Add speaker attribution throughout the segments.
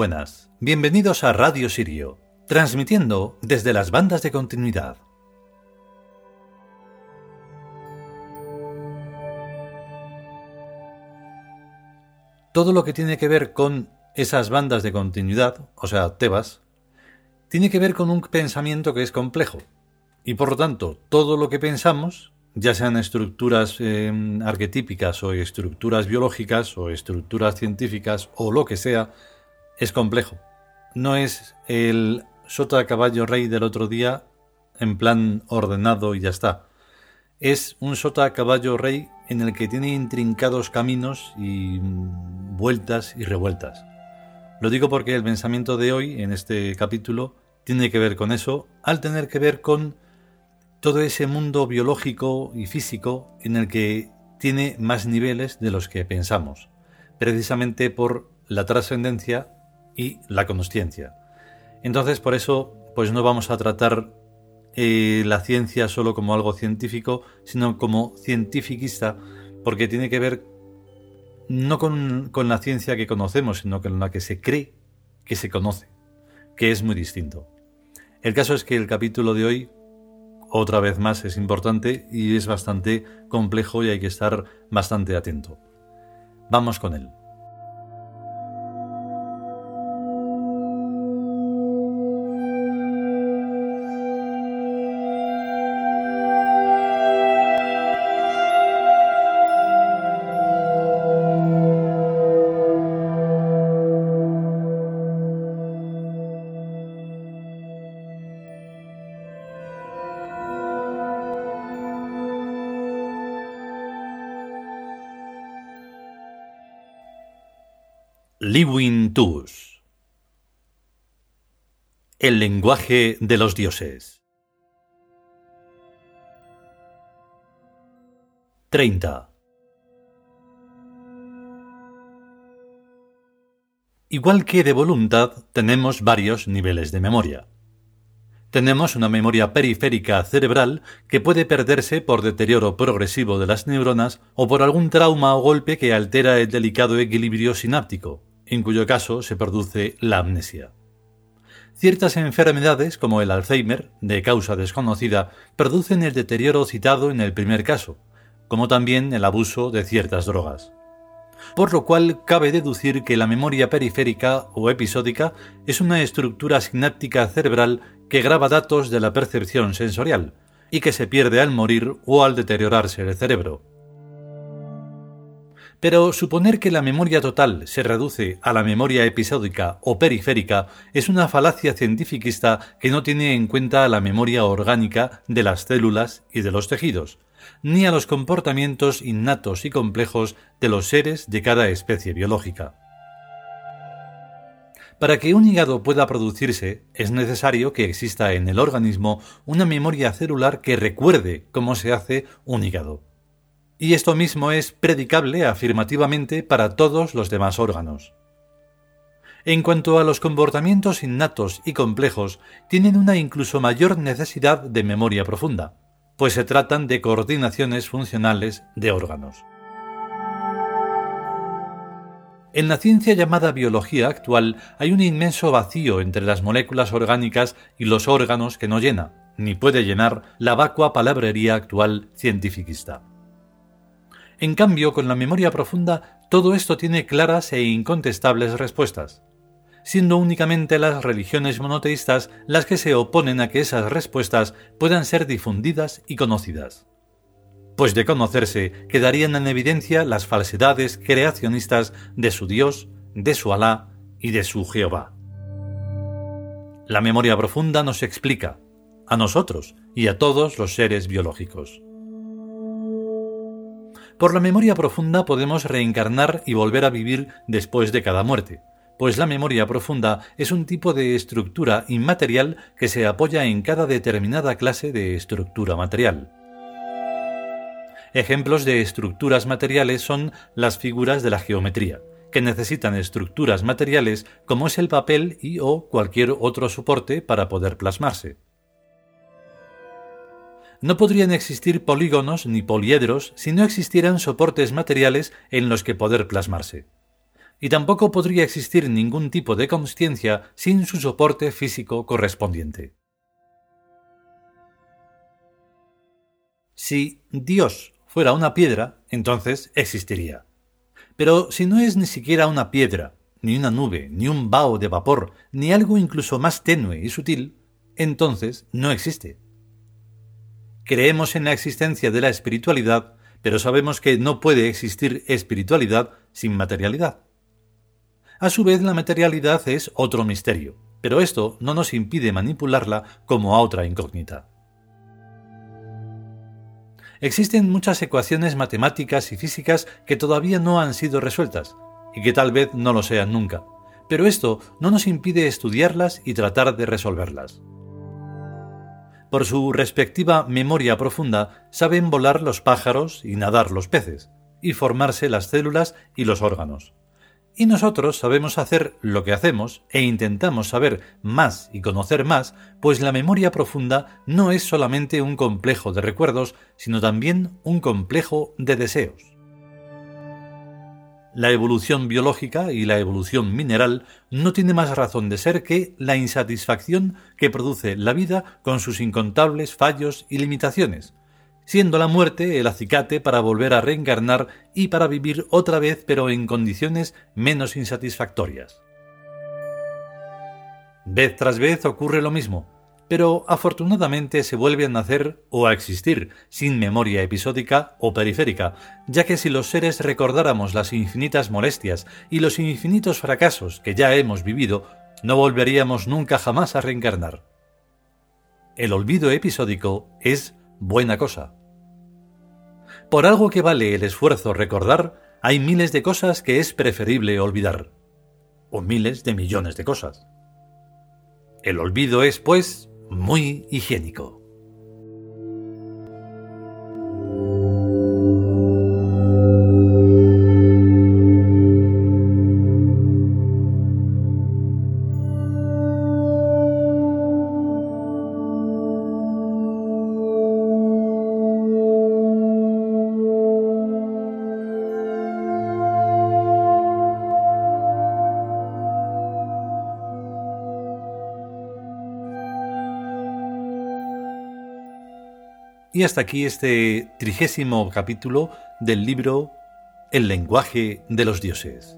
Speaker 1: buenas, bienvenidos a Radio Sirio, transmitiendo desde las bandas de continuidad. Todo lo que tiene que ver con esas bandas de continuidad, o sea, Tebas, tiene que ver con un pensamiento que es complejo. Y por lo tanto, todo lo que pensamos, ya sean estructuras eh, arquetípicas o estructuras biológicas o estructuras científicas o lo que sea, es complejo. No es el sota caballo rey del otro día en plan ordenado y ya está. Es un sota caballo rey en el que tiene intrincados caminos y vueltas y revueltas. Lo digo porque el pensamiento de hoy, en este capítulo, tiene que ver con eso, al tener que ver con todo ese mundo biológico y físico en el que tiene más niveles de los que pensamos, precisamente por la trascendencia y la consciencia. Entonces, por eso, pues no vamos a tratar eh, la ciencia solo como algo científico, sino como cientifiquista, porque tiene que ver no con la ciencia que conocemos, sino con la que se cree que se conoce, que es muy distinto. El caso es que el capítulo de hoy, otra vez más, es importante y es bastante complejo y hay que estar bastante atento. Vamos con él. Liwin Tus El lenguaje de los dioses 30. Igual que de voluntad, tenemos varios niveles de memoria. Tenemos una memoria periférica cerebral que puede perderse por deterioro progresivo de las neuronas o por algún trauma o golpe que altera el delicado equilibrio sináptico en cuyo caso se produce la amnesia. Ciertas enfermedades, como el Alzheimer, de causa desconocida, producen el deterioro citado en el primer caso, como también el abuso de ciertas drogas. Por lo cual cabe deducir que la memoria periférica o episódica es una estructura sináptica cerebral que graba datos de la percepción sensorial, y que se pierde al morir o al deteriorarse el cerebro. Pero suponer que la memoria total se reduce a la memoria episódica o periférica es una falacia cientificista que no tiene en cuenta la memoria orgánica de las células y de los tejidos, ni a los comportamientos innatos y complejos de los seres de cada especie biológica. Para que un hígado pueda producirse, es necesario que exista en el organismo una memoria celular que recuerde cómo se hace un hígado y esto mismo es predicable afirmativamente para todos los demás órganos. En cuanto a los comportamientos innatos y complejos, tienen una incluso mayor necesidad de memoria profunda, pues se tratan de coordinaciones funcionales de órganos. En la ciencia llamada biología actual hay un inmenso vacío entre las moléculas orgánicas y los órganos que no llena, ni puede llenar la vacua palabrería actual cientificista. En cambio, con la memoria profunda, todo esto tiene claras e incontestables respuestas, siendo únicamente las religiones monoteístas las que se oponen a que esas respuestas puedan ser difundidas y conocidas. Pues de conocerse quedarían en evidencia las falsedades creacionistas de su Dios, de su Alá y de su Jehová. La memoria profunda nos explica, a nosotros y a todos los seres biológicos. Por la memoria profunda podemos reencarnar y volver a vivir después de cada muerte, pues la memoria profunda es un tipo de estructura inmaterial que se apoya en cada determinada clase de estructura material. Ejemplos de estructuras materiales son las figuras de la geometría, que necesitan estructuras materiales como es el papel y o cualquier otro soporte para poder plasmarse no podrían existir polígonos ni poliedros si no existieran soportes materiales en los que poder plasmarse. y tampoco podría existir ningún tipo de consciencia sin su soporte físico correspondiente. Si Dios fuera una piedra, entonces existiría. Pero si no es ni siquiera una piedra, ni una nube, ni un vaho de vapor, ni algo incluso más tenue y sutil, entonces no existe. Creemos en la existencia de la espiritualidad, pero sabemos que no puede existir espiritualidad sin materialidad. A su vez, la materialidad es otro misterio, pero esto no nos impide manipularla como a otra incógnita. Existen muchas ecuaciones matemáticas y físicas que todavía no han sido resueltas, y que tal vez no lo sean nunca, pero esto no nos impide estudiarlas y tratar de resolverlas. Por su respectiva memoria profunda saben volar los pájaros y nadar los peces, y formarse las células y los órganos. Y nosotros sabemos hacer lo que hacemos e intentamos saber más y conocer más, pues la memoria profunda no es solamente un complejo de recuerdos, sino también un complejo de deseos. La evolución biológica y la evolución mineral no tiene más razón de ser que la insatisfacción que produce la vida con sus incontables fallos y limitaciones, siendo la muerte el acicate para volver a reencarnar y para vivir otra vez pero en condiciones menos insatisfactorias. Vez tras vez ocurre lo mismo, pero afortunadamente se vuelve a nacer o a existir sin memoria episódica o periférica, ya que si los seres recordáramos las infinitas molestias y los infinitos fracasos que ya hemos vivido, no volveríamos nunca jamás a reencarnar. El olvido episódico es buena cosa. Por algo que vale el esfuerzo recordar, hay miles de cosas que es preferible olvidar. O miles de millones de cosas. El olvido es, pues, muy higiénico. Y hasta aquí este trigésimo capítulo del libro El lenguaje de los dioses.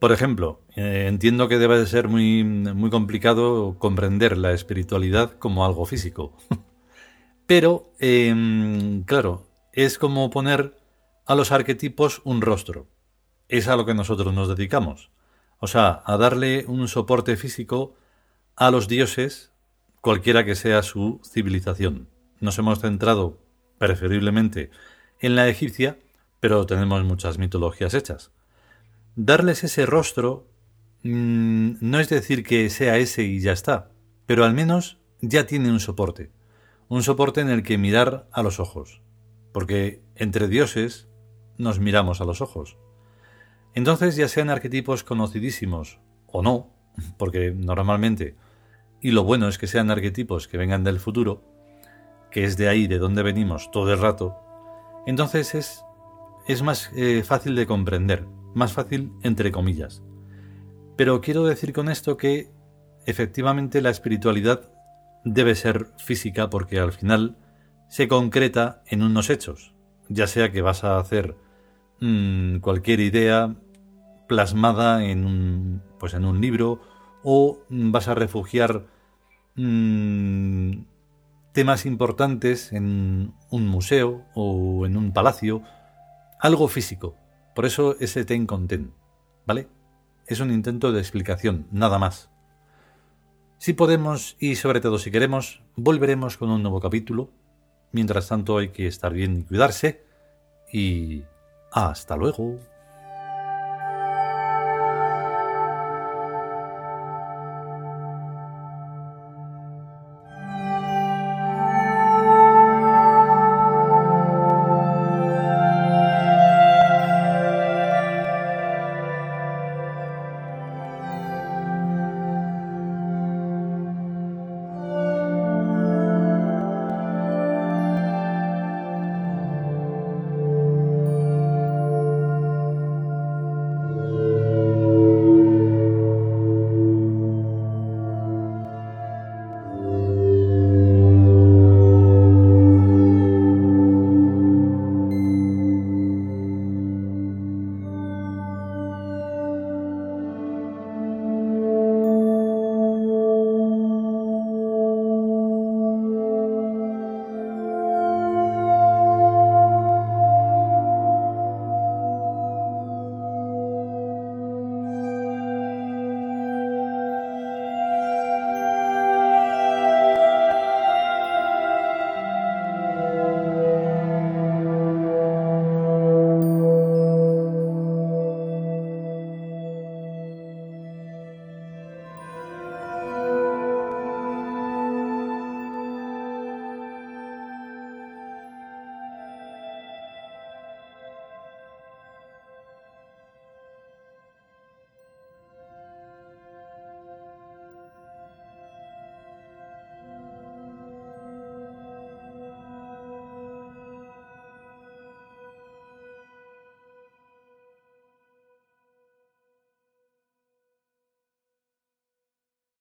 Speaker 1: Por ejemplo, eh, entiendo que debe de ser muy, muy complicado comprender la espiritualidad como algo físico. Pero, em, claro, es como poner a los arquetipos un rostro. Es a lo que nosotros nos dedicamos. O sea, a darle un soporte físico a los dioses, cualquiera que sea su civilización. Nos hemos centrado preferiblemente en la egipcia, pero tenemos muchas mitologías hechas. Darles ese rostro mm, no es decir que sea ese y ya está, pero al menos ya tiene un soporte, un soporte en el que mirar a los ojos, porque entre dioses nos miramos a los ojos. Entonces, ya sean arquetipos conocidísimos o no, porque normalmente y lo bueno es que sean arquetipos que vengan del futuro, que es de ahí de donde venimos todo el rato, entonces es, es más eh, fácil de comprender, más fácil entre comillas. Pero quiero decir con esto que efectivamente la espiritualidad debe ser física porque al final se concreta en unos hechos, ya sea que vas a hacer mm, cualquier idea plasmada en un, pues en un libro o vas a refugiar mm, temas importantes en un museo o en un palacio, algo físico. Por eso ese ten con ten, ¿vale? Es un intento de explicación, nada más. Si podemos y sobre todo si queremos, volveremos con un nuevo capítulo. Mientras tanto hay que estar bien y cuidarse. Y hasta luego.